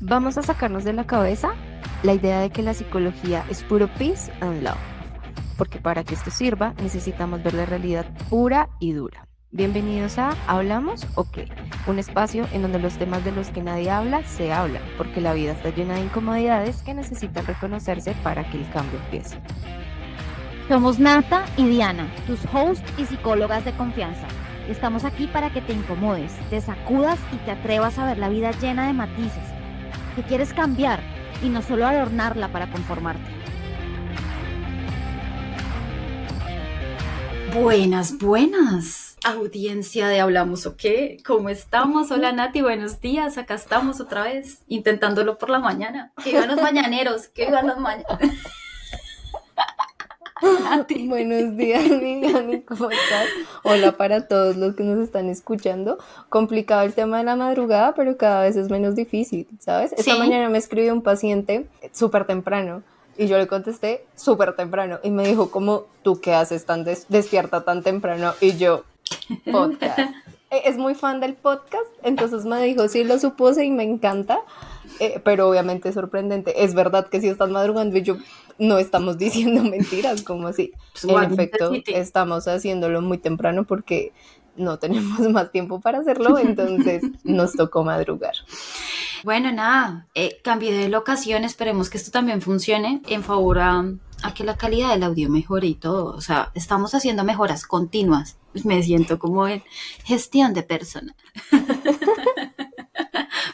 Vamos a sacarnos de la cabeza la idea de que la psicología es puro peace and love, porque para que esto sirva necesitamos ver la realidad pura y dura. Bienvenidos a Hablamos o qué, un espacio en donde los temas de los que nadie habla se hablan, porque la vida está llena de incomodidades que necesitan reconocerse para que el cambio empiece. Somos Nata y Diana, tus hosts y psicólogas de confianza. Estamos aquí para que te incomodes, te sacudas y te atrevas a ver la vida llena de matices, que quieres cambiar y no solo adornarla para conformarte. Buenas, buenas. Audiencia de Hablamos o qué, ¿cómo estamos? Hola Nati, buenos días. Acá estamos otra vez, intentándolo por la mañana. Que vivan los mañaneros, que vivan los mañaneros. Buenos días, Viviani, ¿cómo estás? Hola para todos los que nos están escuchando. Complicado el tema de la madrugada, pero cada vez es menos difícil, ¿sabes? Esta mañana me escribió un paciente súper temprano y yo le contesté súper temprano y me dijo, ¿cómo tú qué haces tan despierta tan temprano? Y yo, podcast. E, es muy fan del podcast, entonces me dijo, sí lo supuse y me encanta, eh, pero obviamente es sorprendente. Es verdad que si estás madrugando y yo no estamos diciendo mentiras, como así. Pues en efecto, estamos haciéndolo muy temprano porque no tenemos más tiempo para hacerlo, entonces nos tocó madrugar. Bueno, nada, eh, cambié de locación, esperemos que esto también funcione en favor a, a, que la calidad del audio mejore y todo. O sea, estamos haciendo mejoras continuas. Me siento como en gestión de personal.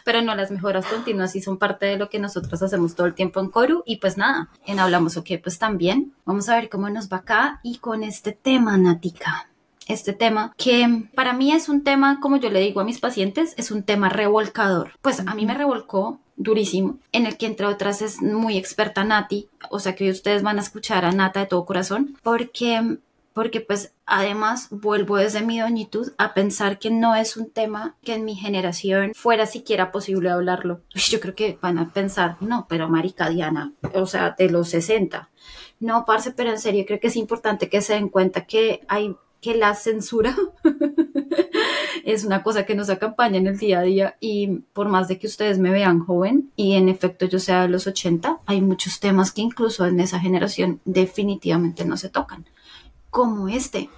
Pero no las mejoras continuas y son parte de lo que nosotros hacemos todo el tiempo en Coru y pues nada, en Hablamos OK pues también. Vamos a ver cómo nos va acá y con este tema, Natica. Este tema que para mí es un tema, como yo le digo a mis pacientes, es un tema revolcador. Pues a mí me revolcó durísimo, en el que entre otras es muy experta Nati, o sea que ustedes van a escuchar a Nata de todo corazón, porque porque pues además vuelvo desde mi doñitud a pensar que no es un tema que en mi generación fuera siquiera posible hablarlo. Yo creo que van a pensar, no, pero marica Diana, o sea, de los 60. No, parce, pero en serio creo que es importante que se den cuenta que hay que la censura es una cosa que nos acompaña en el día a día y por más de que ustedes me vean joven y en efecto yo sea de los 80, hay muchos temas que incluso en esa generación definitivamente no se tocan como este,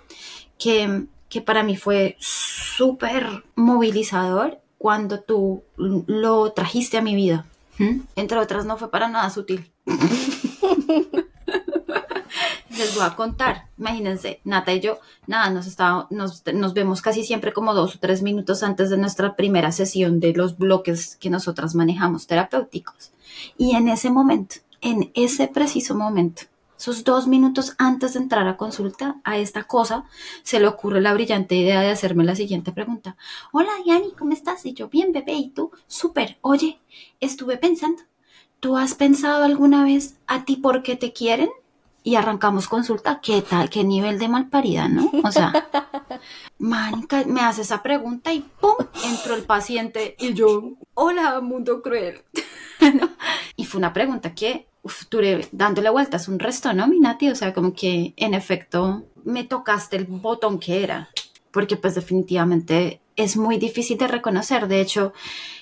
que, que para mí fue súper movilizador cuando tú lo trajiste a mi vida. Entre otras, no fue para nada sutil. Les voy a contar. Imagínense, Nata y yo, nada, nos, está, nos, nos, vemos casi siempre como dos o tres minutos antes de nuestra primera sesión de los bloques que nosotras manejamos terapéuticos. Y en ese momento, en ese preciso momento, esos dos minutos antes de entrar a consulta a esta cosa, se le ocurre la brillante idea de hacerme la siguiente pregunta. Hola, Diani, ¿cómo estás? Y yo, bien, bebé, ¿y tú? Súper. Oye, estuve pensando, ¿tú has pensado alguna vez a ti por qué te quieren? Y arrancamos consulta, ¿qué tal? ¿Qué nivel de malparida, no? O sea, man, me hace esa pregunta y ¡pum! Entró el paciente y yo, hola, mundo cruel. Y fue una pregunta que uf, duré dándole vueltas un resto, ¿no, Minati? O sea, como que en efecto me tocaste el botón que era, porque pues definitivamente es muy difícil de reconocer. De hecho,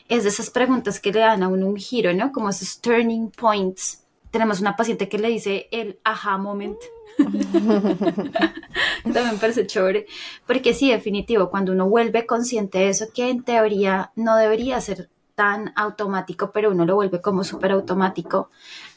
es de esas preguntas que le dan a uno un giro, ¿no? Como esos turning points. Tenemos una paciente que le dice el aha moment. También parece chévere, porque sí, definitivo, cuando uno vuelve consciente de eso, que en teoría no debería ser tan automático, pero uno lo vuelve como súper automático,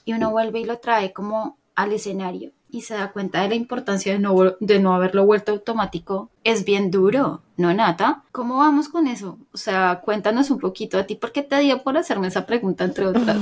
y uno vuelve y lo trae como al escenario y se da cuenta de la importancia de no, de no haberlo vuelto automático, es bien duro, ¿no, Nata? ¿Cómo vamos con eso? O sea, cuéntanos un poquito a ti, ¿por qué te dio por hacerme esa pregunta, entre otras?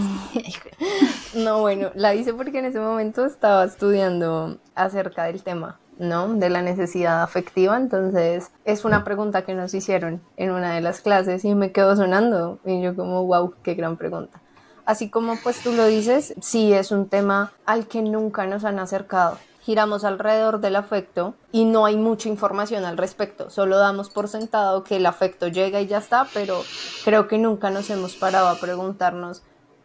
no, bueno, la hice porque en ese momento estaba estudiando acerca del tema. ¿No? De la necesidad afectiva. Entonces, es una pregunta que nos hicieron en una de las clases y me quedó sonando. Y yo como, wow, qué gran pregunta. Así como pues tú lo dices, sí es un tema al que nunca nos han acercado. Giramos alrededor del afecto y no hay mucha información al respecto. Solo damos por sentado que el afecto llega y ya está, pero creo que nunca nos hemos parado a preguntarnos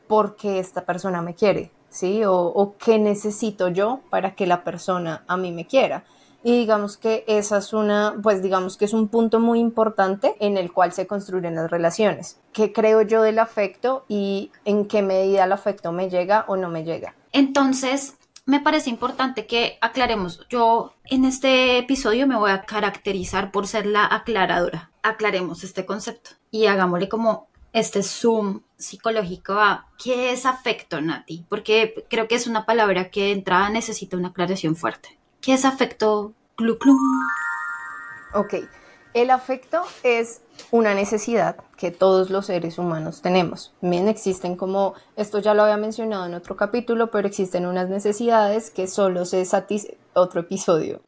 por qué esta persona me quiere, ¿sí? O, o qué necesito yo para que la persona a mí me quiera. Y digamos que esa es una, pues digamos que es un punto muy importante en el cual se construyen las relaciones. ¿Qué creo yo del afecto y en qué medida el afecto me llega o no me llega? Entonces, me parece importante que aclaremos. Yo en este episodio me voy a caracterizar por ser la aclaradora. Aclaremos este concepto y hagámosle como este zoom psicológico a qué es afecto, Nati, porque creo que es una palabra que de entrada necesita una aclaración fuerte. ¿Qué es afecto? Glu, glu? Ok, el afecto es una necesidad que todos los seres humanos tenemos. Bien, existen como, esto ya lo había mencionado en otro capítulo, pero existen unas necesidades que solo se satisfacen, otro episodio,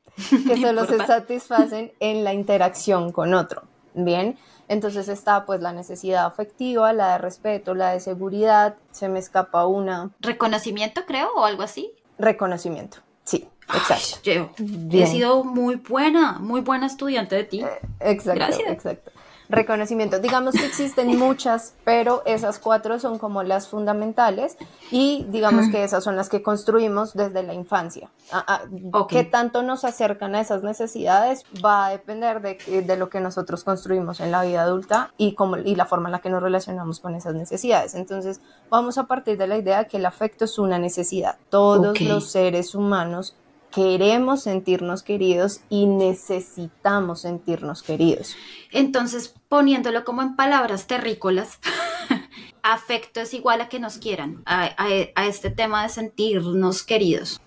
que solo se satisfacen en la interacción con otro. Bien, entonces está pues la necesidad afectiva, la de respeto, la de seguridad, se me escapa una. Reconocimiento, creo, o algo así. Reconocimiento, sí. Exacto. yo he sido muy buena, muy buena estudiante de ti. Eh, exacto, Gracias. exacto. Reconocimiento. Digamos que existen muchas, pero esas cuatro son como las fundamentales y digamos que esas son las que construimos desde la infancia. Ah, ¿Qué tanto nos acercan a esas necesidades? Va a depender de, de, lo que nosotros construimos en la vida adulta y, como, y la forma en la que nos relacionamos con esas necesidades. Entonces, vamos a partir de la idea que el afecto es una necesidad. Todos los seres humanos queremos sentirnos queridos y necesitamos sentirnos queridos. Entonces, poniéndolo como en palabras terrícolas, afecto es igual a que nos quieran, a, este tema de sentirnos queridos.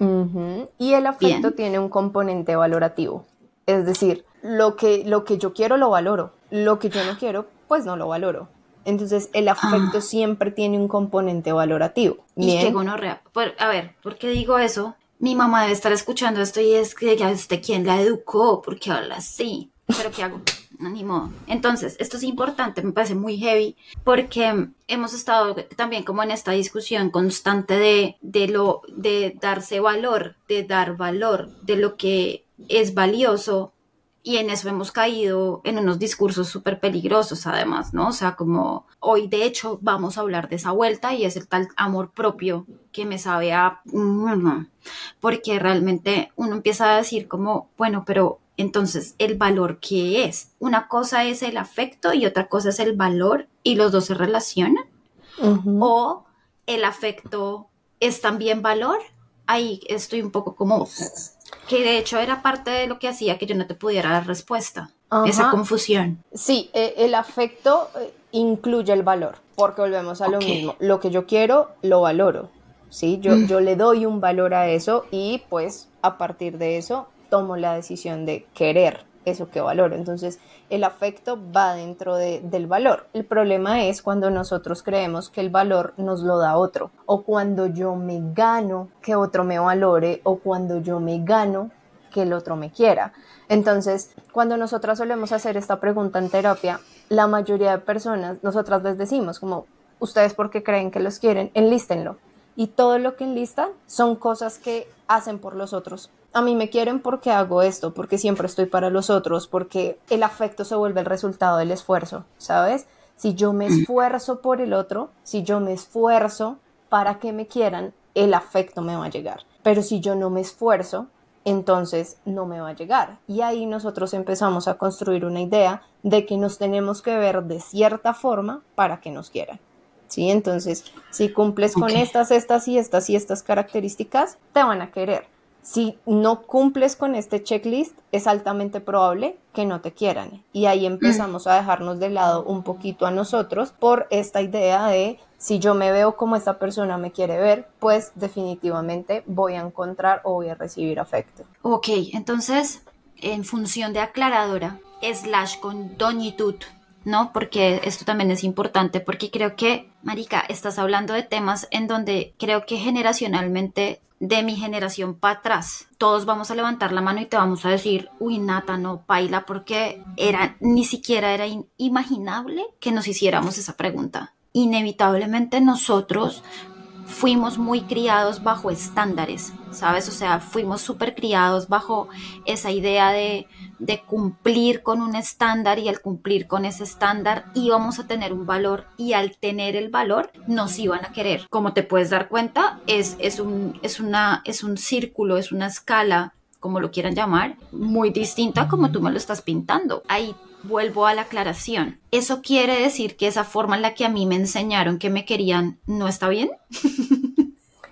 Y el afecto tiene un componente valorativo. Es decir, lo que, lo que yo quiero lo valoro, lo que yo no quiero, pues no lo valoro. Entonces, el afecto ah. siempre tiene un componente valorativo. Y qué gonorrea. a ver, ¿por qué digo eso? Mi mamá debe estar escuchando esto y es que ya este quién la educó, porque habla así. Pero ¿qué hago? No, ni modo. Entonces, esto es importante, me parece muy heavy, porque hemos estado también como en esta discusión constante de, de lo, de darse valor, de dar valor, de lo que es valioso y en eso hemos caído en unos discursos súper peligrosos además, ¿no? O sea, como hoy de hecho vamos a hablar de esa vuelta y es el tal amor propio que me sabe a... Porque realmente uno empieza a decir como, bueno, pero entonces el valor qué es. Una cosa es el afecto y otra cosa es el valor y los dos se relacionan. O el afecto es también valor. Ahí estoy un poco como que de hecho era parte de lo que hacía que yo no te pudiera dar respuesta, esa confusión. Sí, e, el afecto eh, incluye el valor, porque volvemos a lo mismo, lo que yo quiero, lo valoro, ¿sí? Yo, mm. yo le doy un valor a eso y pues a partir de eso tomo la decisión de querer eso que valoro. Entonces, el afecto va dentro del valor. El problema es cuando nosotros creemos que el valor nos lo da otro, o cuando yo me gano que otro me valore, o cuando yo me gano que el otro me quiera. Entonces, cuando nosotras solemos hacer esta pregunta en terapia, la mayoría de personas, nosotras les decimos como, ustedes porque creen que los quieren, enlístenlo. Y todo lo que enlistan son cosas que hacen por los otros a mí me quieren porque hago esto, porque siempre estoy para los otros, porque el afecto se vuelve el resultado del esfuerzo, ¿sabes? Si yo me esfuerzo por el otro, si yo me esfuerzo para que me quieran, el afecto me va a llegar. Pero si yo no me esfuerzo, entonces no me va a llegar. Y ahí nosotros empezamos a construir una idea de que nos tenemos que ver de cierta forma para que nos quieran. ¿Sí? Entonces, si cumples con estas, estas y estas y estas características, te van a querer. Si no cumples con este checklist, es altamente probable que no te quieran. Y ahí empezamos a dejarnos de lado un poquito a nosotros por esta idea de si yo me veo como esta persona me quiere ver, pues definitivamente voy a encontrar o voy a recibir afecto. Ok, entonces, en función de aclaradora, slash con doñitud, ¿no? Porque esto también es importante, porque creo que, Marica, estás hablando de temas en donde creo que generacionalmente de mi generación para atrás, todos vamos a levantar la mano y te vamos a decir, uy, Nata, no, baila, porque era, ni siquiera era inimaginable que nos hiciéramos esa pregunta. Inevitablemente nosotros fuimos muy criados bajo estándares, ¿sabes? O sea, fuimos súper criados bajo esa idea de, de, cumplir con un estándar y al cumplir con ese estándar íbamos a tener un valor y al tener el valor nos iban a querer. Como te puedes dar cuenta, es, es, un, es, una, es un círculo, es una escala como lo quieran llamar, muy distinta como tú me lo estás pintando. Ahí vuelvo a la aclaración. ¿Eso quiere decir que esa forma en la que a mí me enseñaron que me querían no está bien?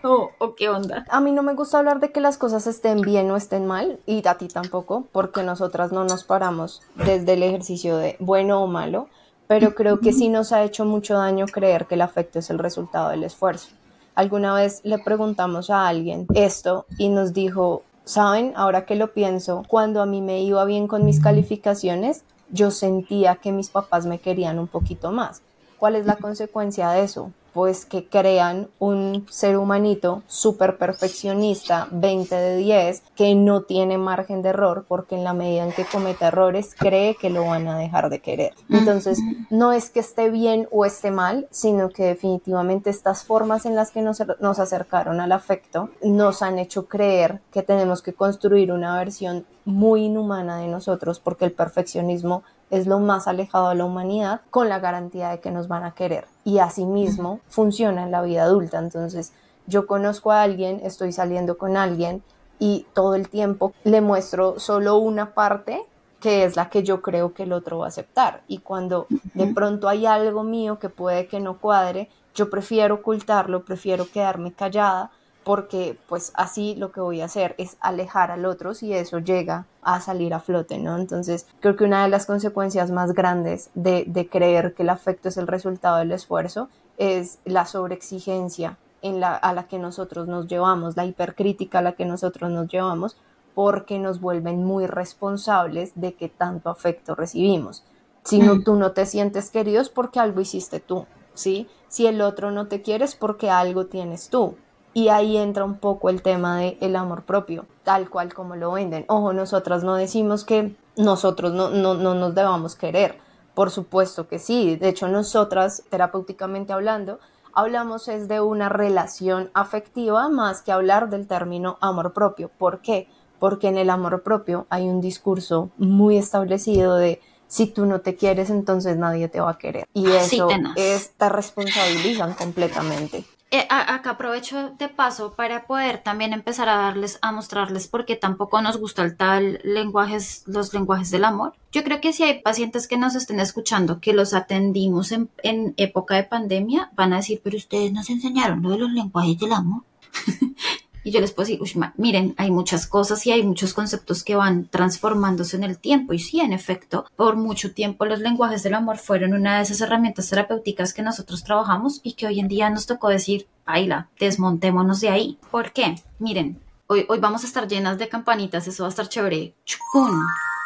¿O, qué onda? A mí no me gusta hablar de que las cosas estén bien o estén mal, y a ti tampoco, porque nosotras no nos paramos desde el ejercicio de bueno o malo, pero creo que sí nos ha hecho mucho daño creer que el afecto es el resultado del esfuerzo. Alguna vez le preguntamos a alguien esto y nos dijo, saben, ahora que lo pienso, cuando a mí me iba bien con mis calificaciones, yo sentía que mis papás me querían un poquito más. ¿Cuál es la consecuencia de eso? Pues que crean un ser humanito súper perfeccionista, 20 de 10, que no tiene margen de error porque en la medida en que comete errores cree que lo van a dejar de querer. Entonces, no es que esté bien o esté mal, sino que definitivamente estas formas en las que nos, nos acercaron al afecto nos han hecho creer que tenemos que construir una versión muy inhumana de nosotros porque el perfeccionismo es lo más alejado de la humanidad con la garantía de que nos van a querer. Y asimismo funciona en la vida adulta. Entonces, yo conozco a alguien, estoy saliendo con alguien y todo el tiempo le muestro solo una parte que es la que yo creo que el otro va a aceptar. Y cuando de pronto hay algo mío que puede que no cuadre, yo prefiero ocultarlo, prefiero quedarme callada porque pues así lo que voy a hacer es alejar al otro si eso llega a salir a flote, ¿no? Entonces creo que una de las consecuencias más grandes de, creer que el afecto es el resultado del esfuerzo es la sobreexigencia en la, a la que nosotros nos llevamos, la hipercrítica a la que nosotros nos llevamos, porque nos vuelven muy responsables de que tanto afecto recibimos. Si no, tú no te sientes querido es porque algo hiciste tú, ¿sí? Si el otro no te quiere es porque algo tienes tú. Y ahí entra un poco el tema del el amor propio, tal cual como lo venden. Ojo, nosotras no decimos que nosotros no, no, no nos debamos querer. Por supuesto que sí. De hecho, nosotras, terapéuticamente hablando, hablamos es de una relación afectiva más que hablar del término amor propio. ¿Por qué? Porque en el amor propio hay un discurso muy establecido de si tú no te quieres, entonces nadie te va a querer. Y eso es, te responsabilizan completamente. Eh, acá aprovecho de paso para poder también empezar a darles, a mostrarles por qué tampoco nos gusta el tal lenguajes, los lenguajes del amor. Yo creo que si hay pacientes que nos estén escuchando que los atendimos en, en época de pandemia, van a decir, pero ustedes nos enseñaron lo de los lenguajes del amor. Y yo les puedo decir, miren, hay muchas cosas y hay muchos conceptos que van transformándose en el tiempo. Y sí, en efecto, por mucho tiempo los lenguajes del amor fueron una de esas herramientas terapéuticas que nosotros trabajamos y que hoy en día nos tocó decir, baila, desmontémonos de ahí. ¿Por qué? Miren, hoy, hoy vamos a estar llenas de campanitas, eso va a estar chévere. Chucún,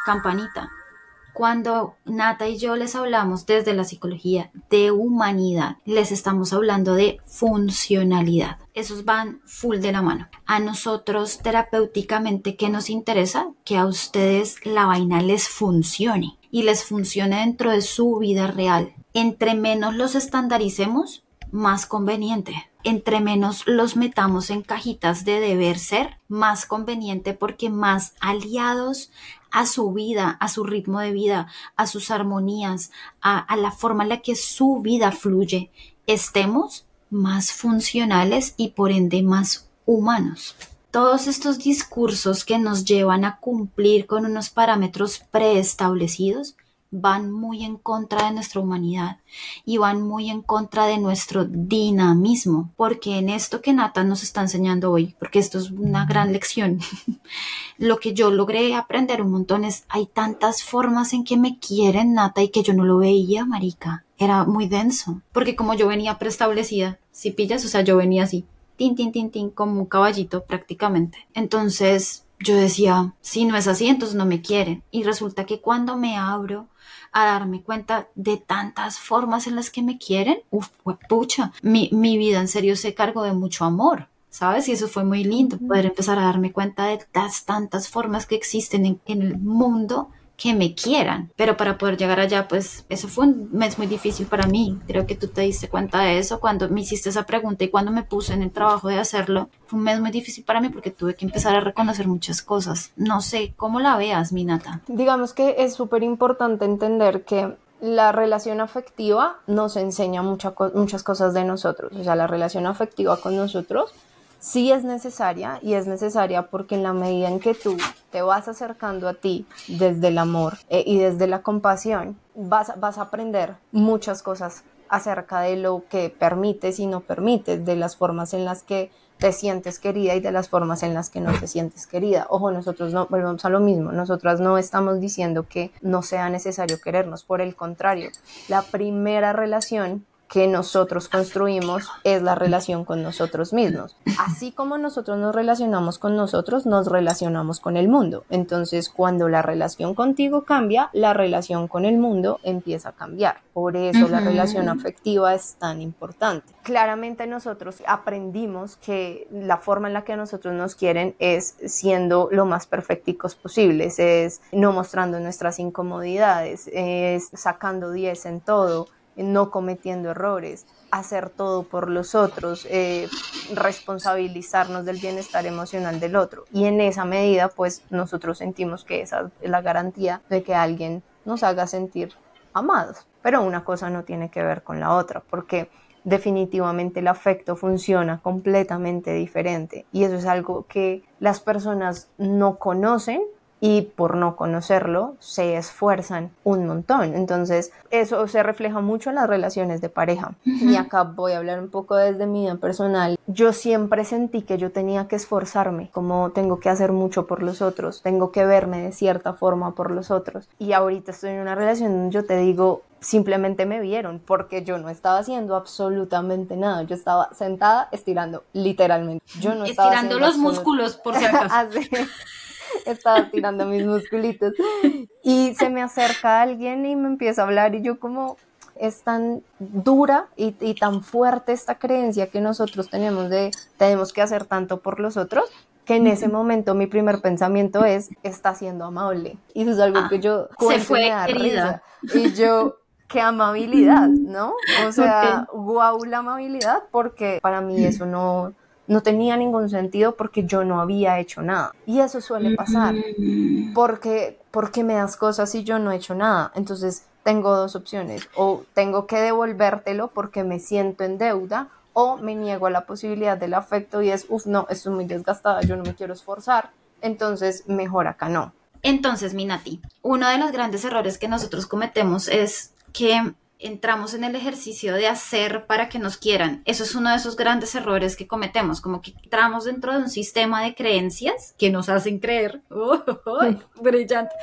campanita cuando Nata y yo les hablamos desde la psicología de humanidad, les estamos hablando de funcionalidad. Esos van full de la mano. A nosotros terapéuticamente, ¿qué nos interesa? Que a ustedes la vaina les funcione y les funcione dentro de su vida real. Entre menos los estandaricemos, más conveniente. Entre menos los metamos en cajitas de deber ser, más conveniente porque más aliados a su vida, a su ritmo de vida, a sus armonías, a, la forma en la que su vida fluye, estemos más funcionales y por ende más humanos. Todos estos discursos que nos llevan a cumplir con unos parámetros preestablecidos van muy en contra de nuestra humanidad y van muy en contra de nuestro dinamismo, porque en esto que Nata nos está enseñando hoy, porque esto es una gran lección, lo que yo logré aprender un montón es, hay tantas formas en que me quieren Nata y que yo no lo veía, marica, era muy denso, porque como yo venía preestablecida, si pillas, o sea, yo venía así, tin, tin, tin, tin, como un caballito prácticamente. Entonces, yo decía, si no es así, entonces no me quieren. Y resulta que cuando me abro a darme cuenta de tantas formas en las que me quieren, uff, pucha, mi, mi vida en serio se cargó de mucho amor. ¿Sabes? Y eso fue muy lindo, poder empezar a darme cuenta de las tantas formas que existen en, en el mundo que me quieran. Pero para poder llegar allá, pues eso fue un mes muy difícil para mí. Creo que tú te diste cuenta de eso cuando me hiciste esa pregunta y cuando me puse en el trabajo de hacerlo. Fue un mes muy difícil para mí porque tuve que empezar a reconocer muchas cosas. No sé cómo la veas, Minata. Digamos que es súper importante entender que la relación afectiva nos enseña muchas cosas de nosotros. O sea, la relación afectiva con nosotros sí es necesaria y es necesaria porque en la medida en que tú te vas acercando a ti desde el amor eh, y desde la compasión, vas, vas a aprender muchas cosas acerca de lo que permites y no permites, de las formas en las que te sientes querida y de las formas en las que no te sientes querida. Ojo, nosotros no, volvemos a lo mismo, nosotras no estamos diciendo que no sea necesario querernos, por el contrario, la primera relación que nosotros construimos es la relación con nosotros mismos. Así como nosotros nos relacionamos con nosotros, nos relacionamos con el mundo. Entonces, cuando la relación contigo cambia, la relación con el mundo empieza a cambiar. Por eso la relación afectiva es tan importante. Claramente nosotros aprendimos que la forma en la que nosotros nos quieren es siendo lo más perfecticos posibles, es no mostrando nuestras incomodidades, es sacando 10 en todo, no cometiendo errores, hacer todo por los otros, eh, responsabilizarnos del bienestar emocional del otro. Y en esa medida, pues nosotros sentimos que esa es la garantía de que alguien nos haga sentir amados. Pero una cosa no tiene que ver con la otra, porque definitivamente el afecto funciona completamente diferente. Y eso es algo que las personas no conocen y por no conocerlo se esfuerzan un montón. Entonces, eso se refleja mucho en las relaciones de pareja. Y acá voy a hablar un poco desde mi vida personal. Yo siempre sentí que yo tenía que esforzarme, como tengo que hacer mucho por los otros, tengo que verme de cierta forma por los otros. Y ahorita estoy en una relación donde yo te digo, simplemente me vieron porque yo no estaba haciendo absolutamente nada. Yo estaba sentada estirando, literalmente. Yo no estaba estirando los músculos, por si acaso. estaba tirando mis musculitos. Y se me acerca alguien y me empieza a hablar y yo como es tan dura y, tan fuerte esta creencia que nosotros tenemos de tenemos que hacer tanto por los otros que en ese momento mi primer pensamiento es está siendo amable y eso es algo que yo se fue querida. y yo qué amabilidad, ¿no? O sea, guau la amabilidad porque para mí eso no no tenía ningún sentido porque yo no había hecho nada. Y eso suele pasar, mm. porque, porque me das cosas y yo no he hecho nada. Entonces tengo dos opciones, o tengo que devolvértelo porque me siento en deuda, o me niego a la posibilidad del afecto y es, uff, no, estoy muy desgastada, yo no me quiero esforzar, entonces mejor acá no. Entonces, Minati, uno de los grandes errores que nosotros cometemos es que entramos en el ejercicio de hacer para que nos quieran. Eso es uno de esos grandes errores que cometemos, como que entramos dentro de un sistema de creencias que nos hacen creer, brillante,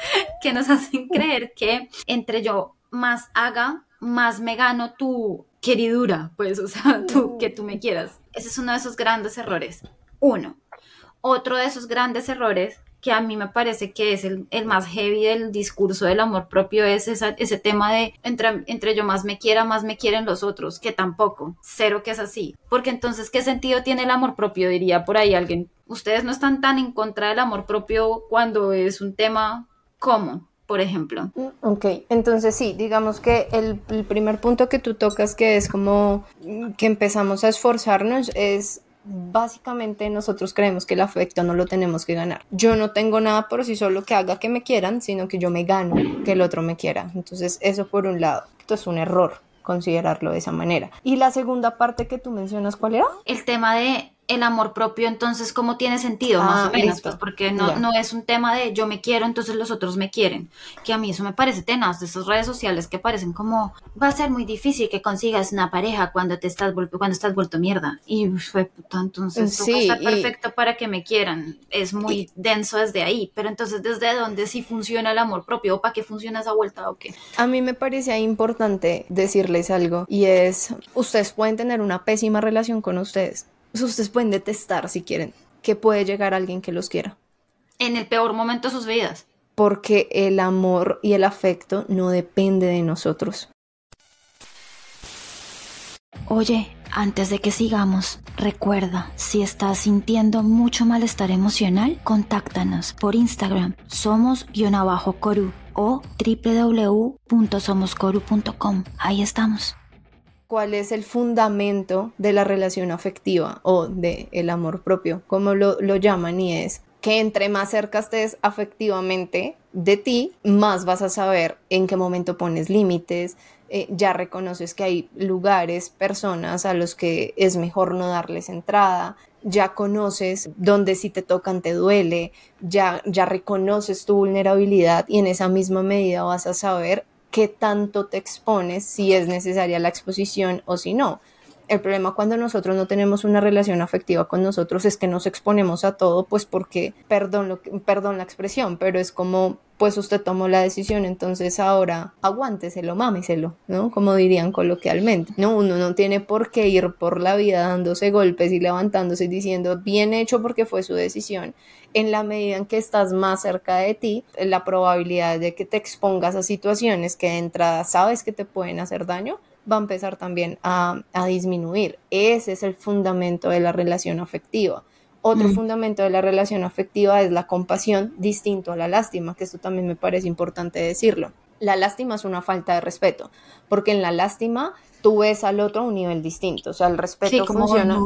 que nos hacen creer que entre yo más haga, más me gano tu queridura, pues, o sea, tú, que tú me quieras. Ese es uno de esos grandes errores. Uno. Otro de esos grandes errores que a mí me parece que es el, más heavy del discurso del amor propio, es ese tema de entre, entre yo más me quiera, más me quieren los otros, que tampoco, cero que es así. Porque entonces, ¿qué sentido tiene el amor propio? Diría por ahí alguien. Ustedes no están tan en contra del amor propio cuando es un tema como, por ejemplo. Mm, ok, entonces sí, digamos que el, el, primer punto que tú tocas, que es como que empezamos a esforzarnos, es básicamente nosotros creemos que el afecto no lo tenemos que ganar. Yo no tengo nada por sí solo que haga que me quieran, sino que yo me gano que el otro me quiera. Entonces, eso por un lado. Esto es un error considerarlo de esa manera. Y la segunda parte que tú mencionas, ¿cuál era? El tema de el amor propio, entonces, ¿cómo tiene sentido? más ah, o menos, pues, porque no, no es un tema de yo me quiero, entonces los otros me quieren. Que a mí eso me parece tenaz de esas redes sociales que parecen como va a ser muy difícil que consigas una pareja cuando te estás cuando estás vuelto mierda. Y fue puta, entonces sí, perfecto para que me quieran. Es muy denso desde ahí. Pero entonces, ¿desde dónde sí funciona el amor propio? ¿O para qué funciona esa vuelta o qué? A mí me parece importante decirles algo y es, ustedes pueden tener una pésima relación con ustedes ustedes pueden detestar si quieren, que puede llegar alguien que los quiera. En el peor momento de sus vidas. Porque el amor y el afecto no depende de nosotros. Oye, antes de que sigamos, recuerda, si estás sintiendo mucho malestar emocional, contáctanos por Instagram, somos-coru o www.somoscoru.com. Ahí estamos cuál es el fundamento de la relación afectiva o de el amor propio, como lo, lo llaman, y es que entre más cerca estés afectivamente de ti, más vas a saber en qué momento pones límites, eh, ya reconoces que hay lugares, personas a los que es mejor no darles entrada, ya conoces dónde si te tocan te duele, ya, ya reconoces tu vulnerabilidad y en esa misma medida vas a saber qué tanto te expones, si es necesaria la exposición o si no. El problema cuando nosotros no tenemos una relación afectiva con nosotros es que nos exponemos a todo, pues porque, perdón, perdón la expresión, pero es como, pues usted tomó la decisión, entonces ahora aguánteselo, mámeselo, ¿no? Como dirían coloquialmente. No, uno no tiene por qué ir por la vida dándose golpes y levantándose diciendo, bien hecho porque fue su decisión. En la medida en que estás más cerca de ti, la probabilidad de que te expongas a situaciones que de entrada sabes que te pueden hacer daño, va a empezar también a, disminuir. Ese es el fundamento de la relación afectiva. Otro mm. fundamento de la relación afectiva es la compasión, distinto a la lástima, que esto también me parece importante decirlo. La lástima es una falta de respeto, porque en la lástima tú ves al otro a un nivel distinto, o sea, el respeto funciona.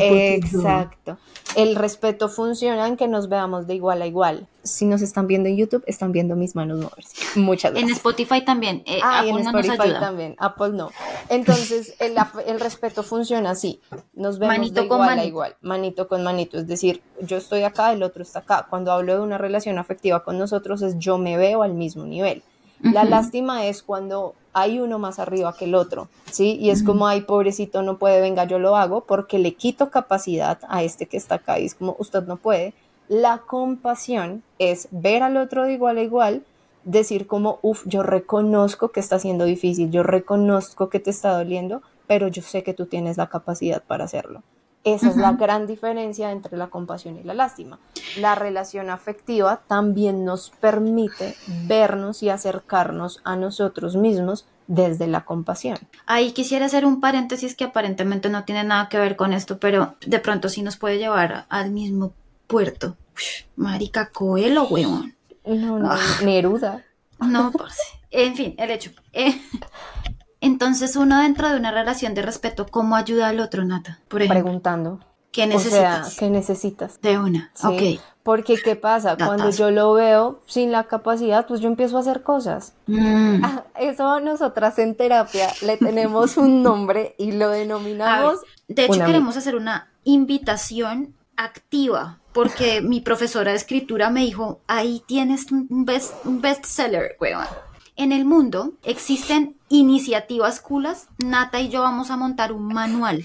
Exacto. El respeto funciona en que nos veamos de igual a igual. Si nos están viendo en YouTube, están viendo mis manos moverse. Muchas gracias. En Spotify también. Eh, ah, en Spotify también. Apple no. Entonces, el, el, respeto funciona así. Nos vemos de igual a igual. Manito con manito. Es decir, yo estoy acá, el otro está acá. Cuando hablo de una relación afectiva con nosotros, es yo me veo al mismo nivel. La lástima es cuando hay uno más arriba que el otro, ¿sí? Y es como, ay, pobrecito, no puede, venga, yo lo hago porque le quito capacidad a este que está acá y es como, usted no puede. La compasión es ver al otro de igual a igual, decir como, uff, yo reconozco que está siendo difícil, yo reconozco que te está doliendo, pero yo sé que tú tienes la capacidad para hacerlo. Esa es la gran diferencia entre la compasión y la lástima. La relación afectiva también nos permite vernos y acercarnos a nosotros mismos desde la compasión. Ahí quisiera hacer un paréntesis que aparentemente no tiene nada que ver con esto, pero de pronto sí nos puede llevar al mismo puerto. marica Coelho, weón. No, no, ah. Neruda. No, parce. En fin, el hecho. Eh, entonces, uno dentro de una relación de respeto, ¿cómo ayuda al otro, Nata? Por ejemplo, Preguntando. ¿Qué necesitas? O sea, ¿qué necesitas? De una, ok. Porque, ¿qué pasa? Cuando yo lo veo sin la capacidad, pues yo empiezo a hacer cosas. Mm. Ah, eso nosotras en terapia le tenemos un nombre y lo denominamos. de hecho, queremos hacer una invitación activa, porque mi profesora de escritura me dijo, ahí tienes un, best, un bestseller, weón. En el mundo existen iniciativas culas. Nata y yo vamos a montar un manual.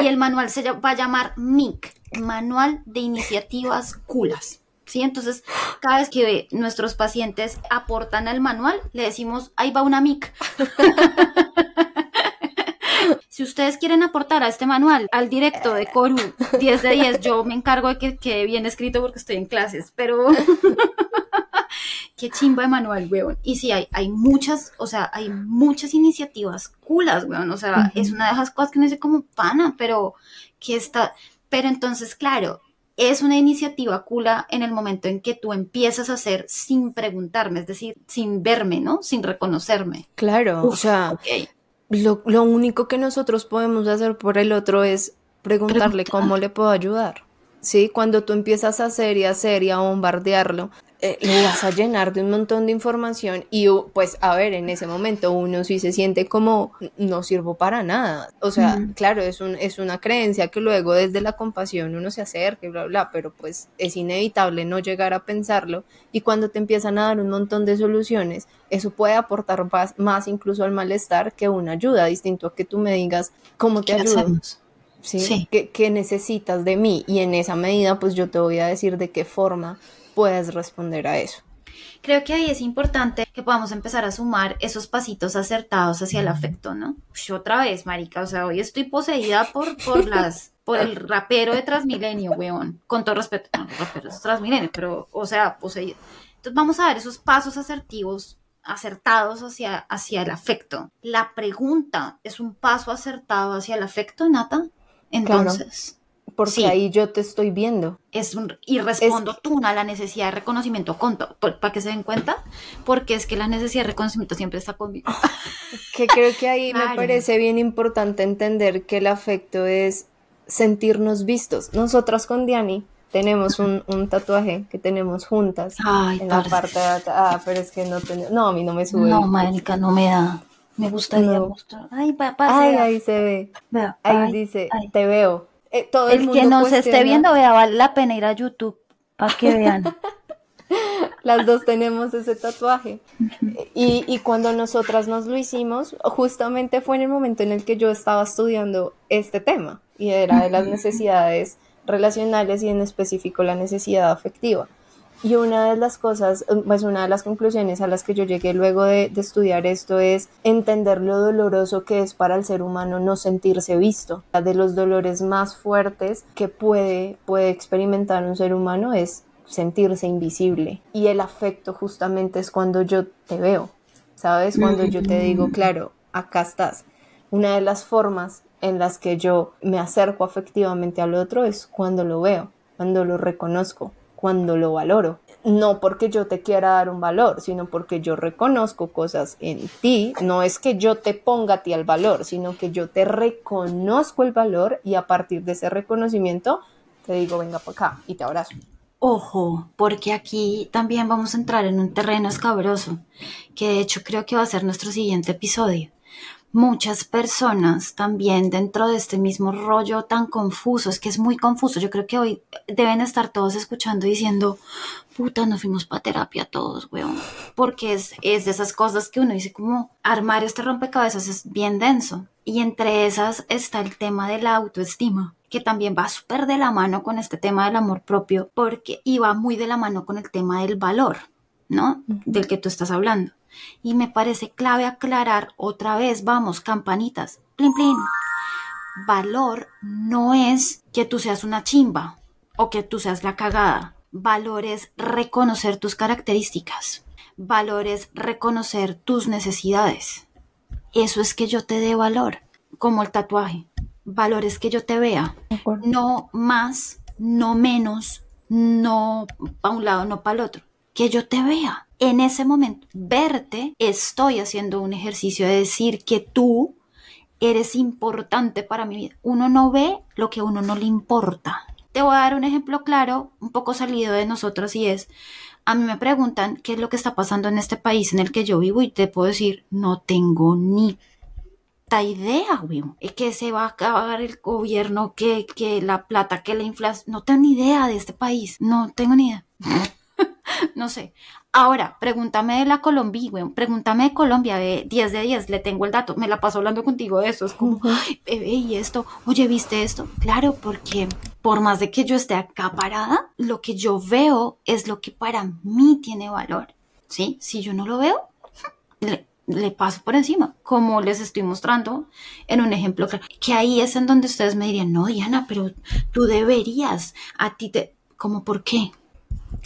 Y el manual se va a llamar MIC, Manual de Iniciativas Culas. ¿Sí? Entonces, cada vez que nuestros pacientes aportan al manual, le decimos, ahí va una MIC. si ustedes quieren aportar a este manual, al directo de Coru 10 de 10, yo me encargo de que quede bien escrito porque estoy en clases, pero qué chimba de manual, weón. Y sí, hay, hay muchas, o sea, hay muchas iniciativas culas, weón. O sea, es una de esas cosas que no sé como pana, pero que está, pero entonces, claro, es una iniciativa cula en el momento en que tú empiezas a hacer sin preguntarme, es decir, sin verme, ¿no? Sin reconocerme. Claro, o sea, lo, lo, único que nosotros podemos hacer por el otro es preguntarle cómo le puedo ayudar. Sí, cuando tú empiezas a hacer y hacer y a bombardearlo, eh, le vas a llenar de un montón de información y pues a ver, en ese momento uno sí se siente como no sirvo para nada. O sea, claro, es, un, es una creencia que luego desde la compasión uno se acerca y bla, bla, pero pues es inevitable no llegar a pensarlo y cuando te empiezan a dar un montón de soluciones, eso puede aportar más, incluso al malestar que una ayuda, distinto a que tú me digas cómo te ayudamos. ¿Sí? ¿Qué necesitas de mí? Y en esa medida, pues yo te voy a decir de qué forma puedes responder a eso. Creo que ahí es importante que podamos empezar a sumar esos pasitos acertados hacia el afecto, ¿no? Yo otra vez, marica, o sea, hoy estoy poseída por, por las por el rapero de Transmilenio, weón. Con todo respeto, no, rapero de Transmilenio, pero, o sea, poseída. Entonces vamos a ver esos pasos asertivos, acertados hacia, hacia el afecto. La pregunta es un paso acertado hacia el afecto, Nata. Entonces, porque ahí yo te estoy viendo. Es un, y respondo tú a la necesidad de reconocimiento para que se den cuenta, porque es que la necesidad de reconocimiento siempre está conmigo. que creo que ahí me parece bien importante entender que el afecto es sentirnos vistos. Nosotras con Diani tenemos un, tatuaje que tenemos juntas Ay, en la parte de Ah, pero es que no tenemos. No, a mí no me sube. No, marica, no me da. Me gustaría mostrar. Ay, Ay, ahí se ve. ahí dice, te veo. Eh, todo el, el que nos esté viendo, vea, vale la pena ir a YouTube para que vean. Las dos tenemos ese tatuaje. Y, y, cuando nosotras nos lo hicimos, justamente fue en el momento en el que yo estaba estudiando este tema y era de las necesidades relacionales y en específico la necesidad afectiva. Y una de las cosas, pues una de las conclusiones a las que yo llegué luego de, de, estudiar esto es entender lo doloroso que es para el ser humano no sentirse visto. De los dolores más fuertes que puede, puede experimentar un ser humano es sentirse invisible. Y el afecto justamente es cuando yo te veo, ¿sabes? Cuando yo te digo, claro, acá estás. Una de las formas en las que yo me acerco afectivamente al otro es cuando lo veo, cuando lo reconozco, cuando lo valoro. No porque yo te quiera dar un valor, sino porque yo reconozco cosas en ti. No es que yo te ponga a ti el valor, sino que yo te reconozco el valor y a partir de ese reconocimiento te digo, venga para acá y te abrazo. Ojo, porque aquí también vamos a entrar en un terreno escabroso, que de hecho creo que va a ser nuestro siguiente episodio. Muchas personas también dentro de este mismo rollo tan confuso, es que es muy confuso, yo creo que hoy deben estar todos escuchando diciendo, puta, nos fuimos para terapia todos, weón, porque es, es de esas cosas que uno dice como armar este rompecabezas es bien denso, y entre esas está el tema de la autoestima que también va súper de la mano con este tema del amor propio, porque iba muy de la mano con el tema del valor, ¿no? Del que tú estás hablando. Y me parece clave aclarar otra vez, vamos, campanitas, plin, plin. Valor no es que tú seas una chimba o que tú seas la cagada. Valor es reconocer tus características. Valor es reconocer tus necesidades. Eso es que yo te dé valor, como el tatuaje valores que yo te vea, no más, no menos, no para un lado, no para el otro, que yo te vea. En ese momento, verte, estoy haciendo un ejercicio de decir que tú eres importante para mi vida. Uno no ve lo que a uno no le importa. Te voy a dar un ejemplo claro, un poco salido de nosotros y es, a mí me preguntan qué es lo que está pasando en este país en el que yo vivo y te puedo decir, no tengo ni idea, güey. Que se va a acabar el gobierno, que, que la plata, que la inflación. No tengo ni idea de este país. No tengo ni idea. No sé. Ahora, pregúntame de la Colombia, güey. Pregúntame de Colombia, de 10 de 10, le tengo el dato. Me la paso hablando contigo de eso. Es como, bebé, y esto, oye, ¿viste esto? Claro, porque por más de que yo esté acá parada, lo que yo veo es lo que para mí tiene valor. ¿Sí? Si yo no lo veo, le, le paso por encima, como les estoy mostrando en un ejemplo que ahí es en donde ustedes me dirían, no, Diana, pero tú deberías, a ti te, ¿cómo por qué?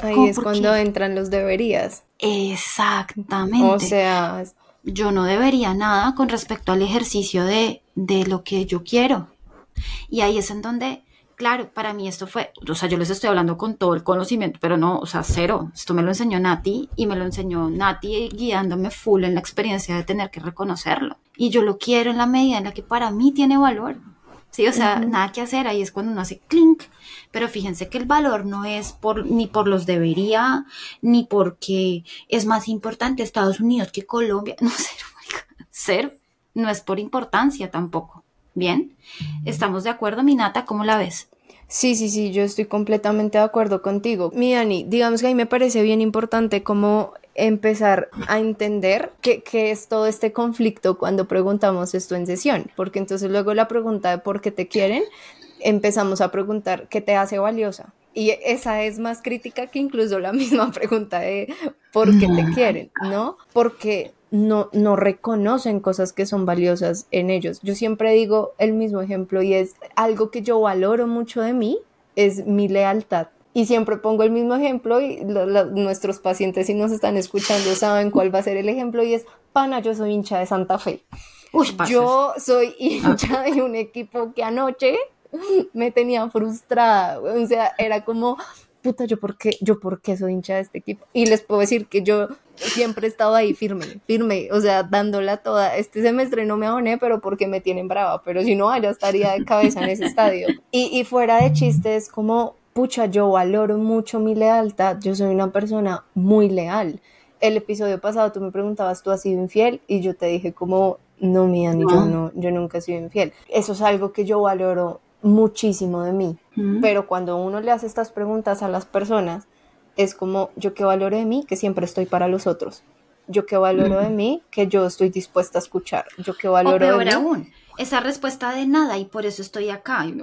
Ahí es cuando entran los deberías. Exactamente. O sea, yo no debería nada con respecto al ejercicio de, de lo que yo quiero. Y ahí es en donde claro, para mí esto fue, o sea, yo les estoy hablando con todo el conocimiento, pero no, o sea, cero. Esto me lo enseñó Nati y me lo enseñó Nati guiándome full en la experiencia de tener que reconocerlo. Y yo lo quiero en la medida en la que para mí tiene valor. Sí, o sea, nada que hacer, ahí es cuando uno hace clink. Pero fíjense que el valor no es por, ni por los debería, ni porque es más importante Estados Unidos que Colombia. No, cero, cero. No es por importancia tampoco. Bien, ¿estamos de acuerdo, Minata? ¿Cómo la ves? Sí, sí, sí, yo estoy completamente de acuerdo contigo. Mi Dani, digamos que a mí me parece bien importante cómo empezar a entender qué, es todo este conflicto cuando preguntamos esto en sesión, porque entonces luego la pregunta de por qué te quieren, empezamos a preguntar qué te hace valiosa. Y esa es más crítica que incluso la misma pregunta de por qué te quieren, ¿no? Porque no, no reconocen cosas que son valiosas en ellos. Yo siempre digo el mismo ejemplo y es algo que yo valoro mucho de mí, es mi lealtad. Y siempre pongo el mismo ejemplo y nuestros pacientes si nos están escuchando saben cuál va a ser el ejemplo y es, pana, yo soy hincha de Santa Fe. yo soy hincha de un equipo que anoche me tenía frustrada, o sea, era como, puta, yo por qué, yo por qué soy hincha de este equipo. Y les puedo decir que yo siempre he estado ahí firme, firme, o sea, dándola toda. Este semestre no me aboné, pero porque me tienen brava, pero si no, allá estaría de cabeza en ese estadio. Y, y fuera de chistes, como, pucha, yo valoro mucho mi lealtad, yo soy una persona muy leal. El episodio pasado tú me preguntabas, ¿tú has sido infiel? Y yo te dije como, No, mía, ni yo no, yo nunca he sido infiel. Eso es algo que yo valoro muchísimo de mí. Pero cuando uno le hace estas preguntas a las personas, es como yo que valoro de mí, que siempre estoy para los otros. Yo que valoro de mí, que yo estoy dispuesta a escuchar. Yo que valoro o peor de mí. aún, esa respuesta de nada y por eso estoy acá.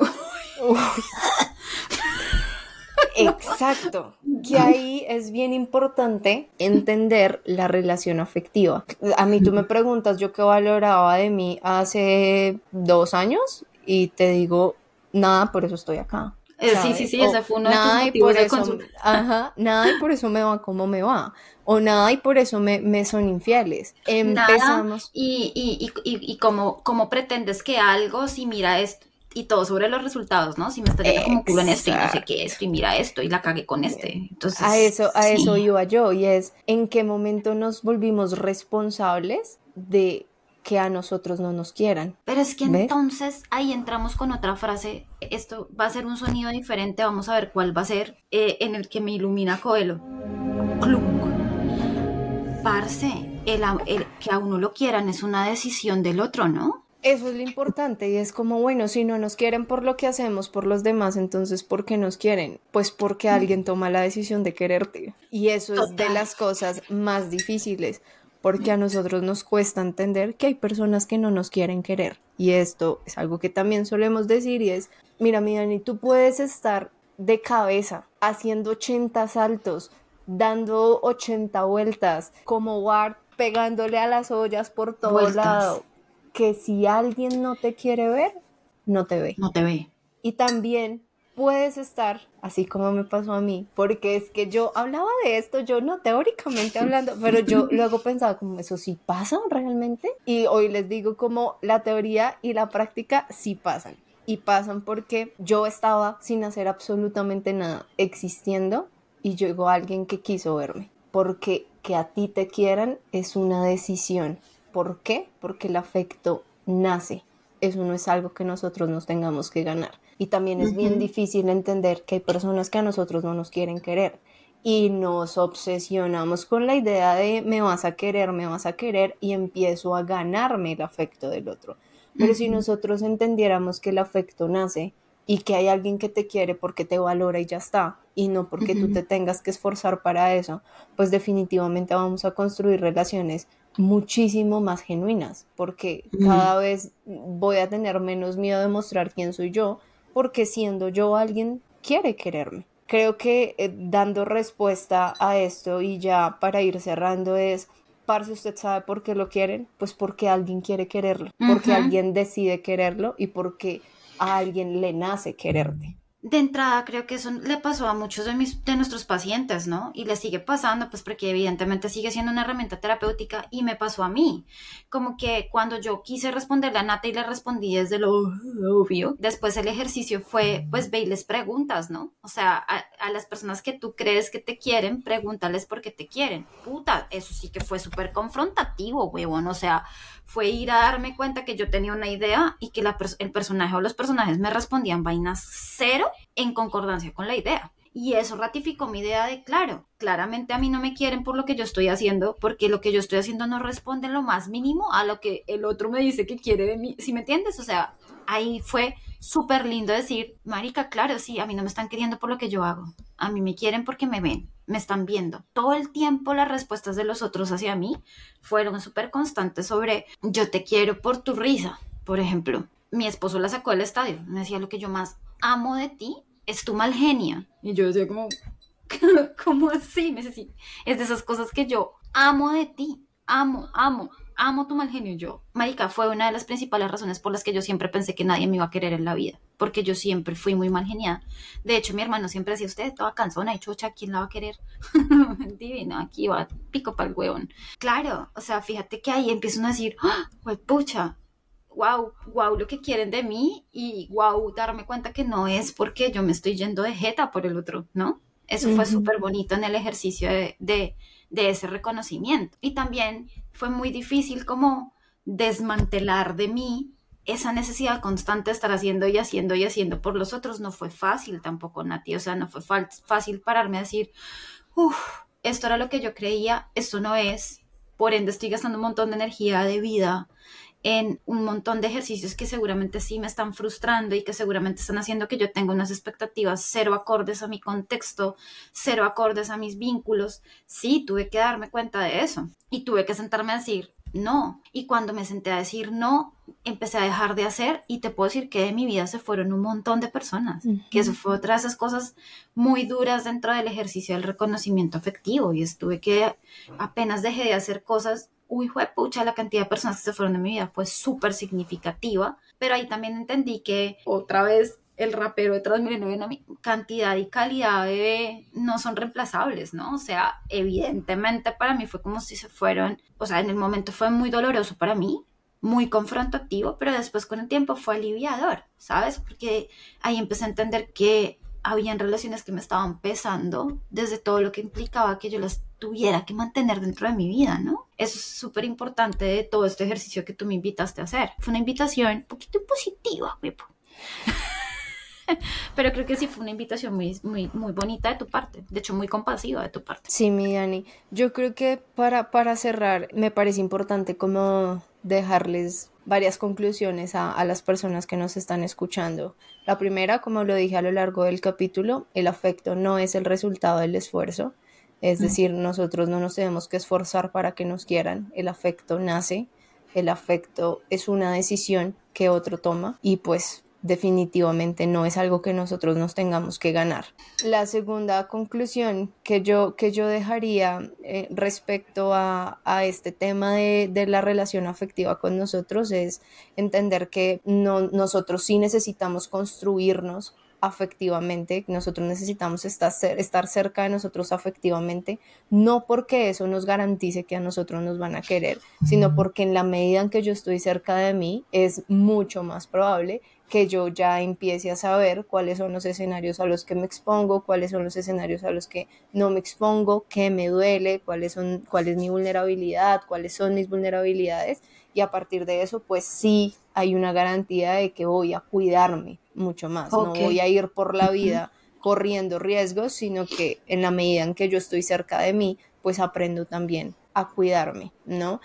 Exacto. Que ahí es bien importante entender la relación afectiva. A mí tú me preguntas, yo qué valoraba de mí hace dos años y te digo, nada, por eso estoy acá. Eh, sí, sí, sí, ese fue uno de tus nada y por de eso, ajá, nada y por eso me va como me va. O nada y por eso me, me son infieles. Nada, Empezamos. y, y, y, y, y cómo, cómo pretendes que algo, si mira esto, y todo sobre los resultados, ¿no? Si me está yendo como culo en esto y no sé qué esto, y mira esto, y la cagué con este. Entonces, A eso, a sí. eso iba yo, y es en qué momento nos volvimos responsables de que a nosotros no nos quieran. Pero es que ¿Ves? entonces ahí entramos con otra frase. Esto va a ser un sonido diferente. Vamos a ver cuál va a ser eh, en el que me ilumina Coelho. Clunk. Parce, el, que a uno lo quieran es una decisión del otro, ¿no? Eso es lo importante y es como, bueno, si no nos quieren por lo que hacemos por los demás, entonces ¿por qué nos quieren? Pues porque alguien toma la decisión de quererte. Y eso es de las cosas más difíciles, porque a nosotros nos cuesta entender que hay personas que no nos quieren querer. Y esto es algo que también solemos decir y es, mira, mi Dani, tú puedes estar de cabeza haciendo 80 saltos, dando 80 vueltas, como Ward pegándole a las ollas por todo Vueltas. lado que si alguien no te quiere ver, no te ve. No te ve. Y también puedes estar, así como me pasó a mí, porque es que yo hablaba de esto, yo no teóricamente hablando, pero yo luego pensaba como eso sí pasa realmente. Y hoy les digo como la teoría y la práctica sí pasan. Y pasan porque yo estaba sin hacer absolutamente nada, existiendo, y llegó alguien que quiso verme. Porque que a ti te quieran es una decisión. ¿Por qué? Porque el afecto nace. Eso no es algo que nosotros nos tengamos que ganar. Y también es bien difícil entender que hay personas que a nosotros no nos quieren querer. Y nos obsesionamos con la idea de me vas a querer, me vas a querer y empiezo a ganarme el afecto del otro. Pero si nosotros entendiéramos que el afecto nace y que hay alguien que te quiere porque te valora y ya está, y no porque tú te tengas que esforzar para eso, pues definitivamente vamos a construir relaciones muchísimo más genuinas, porque cada vez voy a tener menos miedo de mostrar quién soy yo, porque siendo yo alguien quiere quererme. Creo que eh, dando respuesta a esto y ya para ir cerrando es, parce, ¿usted sabe por qué lo quieren? Pues porque alguien quiere quererlo, porque alguien decide quererlo y porque a alguien le nace quererte. De entrada, creo que eso le pasó a muchos de, mis, de nuestros pacientes, ¿no? Y le sigue pasando, pues porque evidentemente sigue siendo una herramienta terapéutica y me pasó a mí. Como que cuando yo quise responderle a Nata y le respondí desde lo obvio, después el ejercicio fue, pues ve y les preguntas, ¿no? O sea, a, las personas que tú crees que te quieren, pregúntales por qué te quieren. Puta, eso sí que fue súper confrontativo, huevón. O sea, fue ir a darme cuenta que yo tenía una idea y que la el personaje o los personajes me respondían vainas cero en concordancia con la idea. Y eso ratificó mi idea de, claro, claramente a mí no me quieren por lo que yo estoy haciendo, porque lo que yo estoy haciendo no responde en lo más mínimo a lo que el otro me dice que quiere de mí. ¿Sí me entiendes? O sea, ahí fue súper lindo decir, Marica, claro, sí, a mí no me están queriendo por lo que yo hago. A mí me quieren porque me ven, me están viendo. Todo el tiempo las respuestas de los otros hacia mí fueron súper constantes sobre, yo te quiero por tu risa, por ejemplo. Mi esposo la sacó del estadio, me decía, lo que yo más amo de ti es tu mal genia. Y yo decía como, ¿cómo así? Me decía, es de esas cosas que yo amo de ti, amo, amo, amo tu mal genio. Yo, marica, fue una de las principales razones por las que yo siempre pensé que nadie me iba a querer en la vida, porque yo siempre fui muy mal geniada. De hecho, mi hermano siempre decía, usted toda cansona y chocha, ¿quién la va a querer? Divino, aquí va, pico para el huevón. Claro, o sea, fíjate que ahí empiezan a decir, ¡ah, pucha! Wow, wow, lo que quieren de mí y wow, darme cuenta que no es porque yo me estoy yendo de jeta por el otro, ¿no? Eso fue súper bonito en el ejercicio de, de, de ese reconocimiento. Y también fue muy difícil como desmantelar de mí esa necesidad constante de estar haciendo y haciendo y haciendo por los otros. No fue fácil tampoco, Nati. O sea, no fue fácil pararme a decir, uff, esto era lo que yo creía, esto no es. Por ende, estoy gastando un montón de energía, de vida en un montón de ejercicios que seguramente sí me están frustrando y que seguramente están haciendo que yo tenga unas expectativas cero acordes a mi contexto, cero acordes a mis vínculos. Sí, tuve que darme cuenta de eso y tuve que sentarme a decir, no. Y cuando me senté a decir no, empecé a dejar de hacer y te puedo decir que de mi vida se fueron un montón de personas, que eso fue otra de esas cosas muy duras dentro del ejercicio del reconocimiento afectivo y estuve que apenas dejé de hacer cosas, uy, pucha, la cantidad de personas que se fueron de mi vida fue súper significativa, pero ahí también entendí que otra vez el rapero de mi cantidad y calidad de no son reemplazables, ¿no? O sea, evidentemente para mí fue como si se fueron, o sea, en el momento fue muy doloroso para mí, muy confrontativo, pero después con el tiempo fue aliviador, ¿sabes? Porque ahí empecé a entender que habían relaciones que me estaban pesando desde todo lo que implicaba que yo las tuviera que mantener dentro de mi vida, ¿no? Eso es súper importante de todo este ejercicio que tú me invitaste a hacer. Fue una invitación un poquito positiva, Pepo. Pero creo que sí fue una invitación muy, muy, muy bonita de tu parte, de hecho muy compasiva de tu parte. Sí, mi Dani. Yo creo que para, para cerrar me parece importante como dejarles varias conclusiones a, a, las personas que nos están escuchando. La primera, como lo dije a lo largo del capítulo, el afecto no es el resultado del esfuerzo. Es decir, nosotros no nos tenemos que esforzar para que nos quieran. El afecto nace. El afecto es una decisión que otro toma y pues definitivamente no es algo que nosotros nos tengamos que ganar. La segunda conclusión que yo, que yo dejaría eh, respecto a, a, este tema de, de, la relación afectiva con nosotros es entender que no, nosotros sí necesitamos construirnos afectivamente, nosotros necesitamos estar, estar cerca de nosotros afectivamente, no porque eso nos garantice que a nosotros nos van a querer, sino porque en la medida en que yo estoy cerca de mí es mucho más probable que yo ya empiece a saber cuáles son los escenarios a los que me expongo, cuáles son los escenarios a los que no me expongo, qué me duele, cuáles son, cuál es mi vulnerabilidad, cuáles son mis vulnerabilidades. Y a partir de eso pues sí hay una garantía de que voy a cuidarme mucho más, no voy a ir por la vida corriendo riesgos, sino que en la medida en que yo estoy cerca de mí, pues aprendo también a cuidarme, ¿no?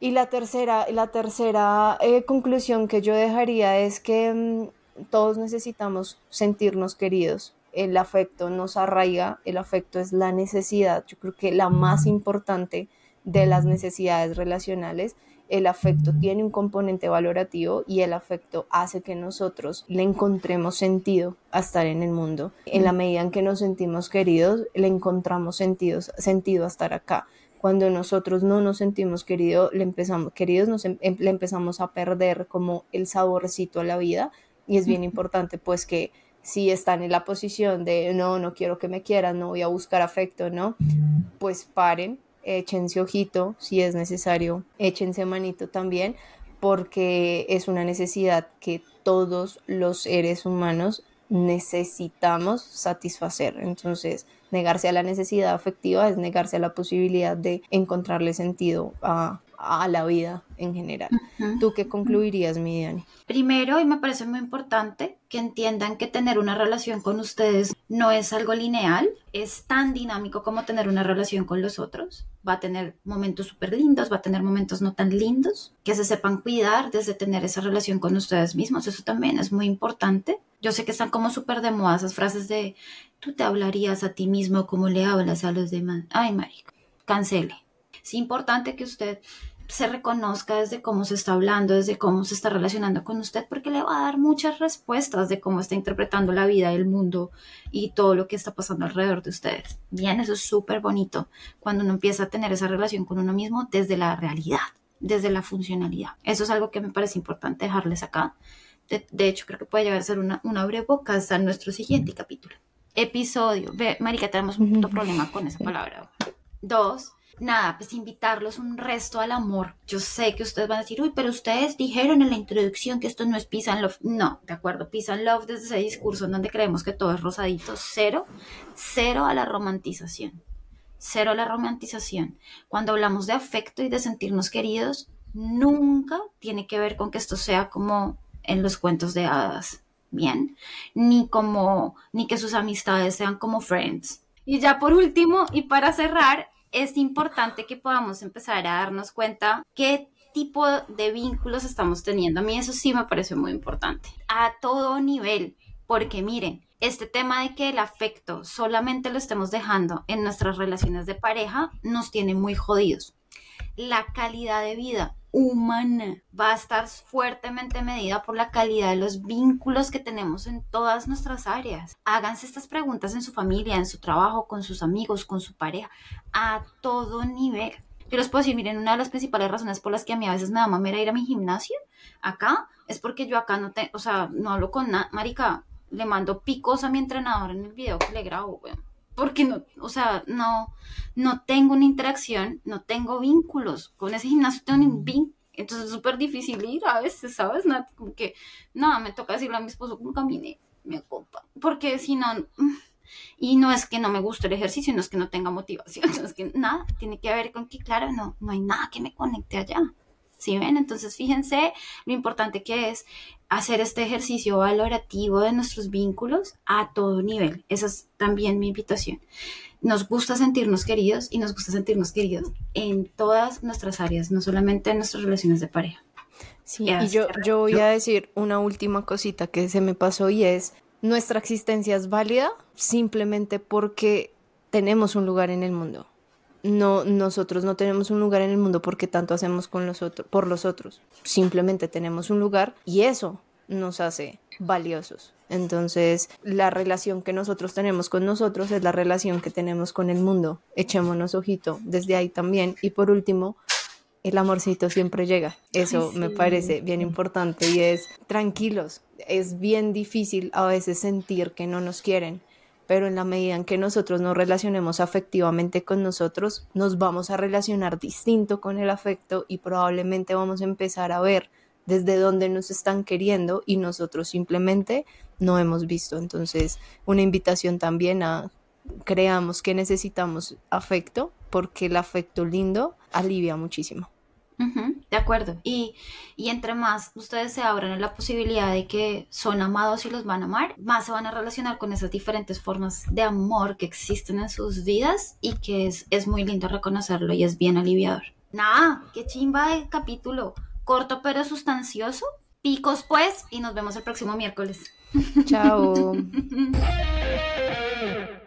Y la tercera, la tercera eh, conclusión que yo dejaría es que mm, todos necesitamos sentirnos queridos. El afecto nos arraiga, el afecto es la necesidad, yo creo que la más importante de las necesidades relacionales el afecto tiene un componente valorativo y el afecto hace que nosotros le encontremos sentido a estar en el mundo. En la medida en que nos sentimos queridos, le encontramos sentido, sentido a estar acá. Cuando nosotros no nos sentimos querido, le empezamos, queridos, nos, em, em, le empezamos a perder como el saborcito a la vida y es bien importante pues que si están en la posición de no, no quiero que me quieran, no voy a buscar afecto, ¿no? Pues paren, échense ojito si es necesario, échense manito también, porque es una necesidad que todos los seres humanos necesitamos satisfacer. Entonces, negarse a la necesidad afectiva es negarse a la posibilidad de encontrarle sentido a, a la vida en general. ¿Tú qué concluirías, mi Dani? Primero, y me parece muy importante que entiendan que tener una relación con ustedes no es algo lineal, es tan dinámico como tener una relación con los otros. Va a tener momentos súper lindos, va a tener momentos no tan lindos, que se sepan cuidar desde tener esa relación con ustedes mismos, eso también es muy importante. Yo sé que están como súper de moda esas frases de tú te hablarías a ti mismo como le hablas a los demás. Ay, marico, cancele es importante que usted se reconozca desde cómo se está hablando, desde cómo se está relacionando con usted, porque le va a dar muchas respuestas de cómo está interpretando la vida, el mundo y todo lo que está pasando alrededor de ustedes. Bien, eso es súper bonito cuando uno empieza a tener esa relación con uno mismo desde la realidad, desde la funcionalidad. Eso es algo que me parece importante dejarles acá. De, hecho, creo que puede llegar a ser una, una boca hasta nuestro siguiente capítulo. Episodio. Ve, Marica, tenemos un problema con esa palabra. Dos, nada, pues invitarlos un resto al amor. Yo sé que ustedes van a decir, uy, pero ustedes dijeron en la introducción que esto no es peace and love. No, de acuerdo, peace and love desde ese discurso en donde creemos que todo es rosadito, cero, cero a la romantización. Cero a la romantización. Cuando hablamos de afecto y de sentirnos queridos, nunca tiene que ver con que esto sea como en los cuentos de hadas, bien, ni como, ni que sus amistades sean como friends. Y ya por último, y para cerrar, es importante que podamos empezar a darnos cuenta que tipo de vínculos estamos teniendo. A mí eso sí me parece muy importante. A todo nivel, porque miren, este tema de que el afecto solamente lo estemos dejando en nuestras relaciones de pareja nos tiene muy jodidos. La calidad de vida humana va a estar fuertemente medida por la calidad de los vínculos que tenemos en todas nuestras áreas. Háganse estas preguntas en su familia, en su trabajo, con sus amigos, con su pareja, a todo nivel. Yo les puedo decir, miren, una de las principales razones por las que a mí a veces me da mamera ir a mi gimnasio acá es porque yo acá no te, o sea, no hablo con nada, marica, le mando picos a mi entrenador en el video que le grabo, weón porque no, o sea, no, no tengo una interacción, no tengo vínculos. Con ese gimnasio tengo un vínculo. Entonces es súper difícil ir a veces, ¿sabes? como que, no, me toca decirle a mi esposo como camine, me ocupa. Porque si no, mm, y no es que no me guste el ejercicio, no es que no tenga motivación, no es que nada, tiene que ver con que, claro, no, no hay nada que me conecte allá. ¿Sí ven? Entonces fíjense lo importante que es hacer este ejercicio valorativo de nuestros vínculos a todo nivel. Esa es también mi invitación. Nos gusta sentirnos queridos y nos gusta sentirnos queridos en todas nuestras áreas, no solamente en nuestras relaciones de pareja. Sí, y yo, yo voy a decir una última cosita que se me pasó y es, nuestra existencia es válida simplemente porque tenemos un lugar en el mundo no, nosotros no tenemos un lugar en el mundo porque tanto hacemos con los otros, por los otros. Simplemente tenemos un lugar y eso nos hace valiosos. Entonces, la relación que nosotros tenemos con nosotros es la relación que tenemos con el mundo. Echémonos ojito desde ahí también. Y por último, el amorcito siempre llega. Eso me parece bien importante y es tranquilos. Es bien difícil a veces sentir que no nos quieren pero en la medida en que nosotros nos relacionemos afectivamente con nosotros, nos vamos a relacionar distinto con el afecto y probablemente vamos a empezar a ver desde dónde nos están queriendo y nosotros simplemente no hemos visto. Entonces, una invitación también a creamos que necesitamos afecto porque el afecto lindo alivia muchísimo de acuerdo. Y, y, entre más ustedes se abran a la posibilidad de que son amados y los van a amar, más se van a relacionar con esas diferentes formas de amor que existen en sus vidas y que es, es muy lindo reconocerlo y es bien aliviador. Nada, qué chimba de capítulo. Corto pero sustancioso. Picos pues y nos vemos el próximo miércoles. Chao.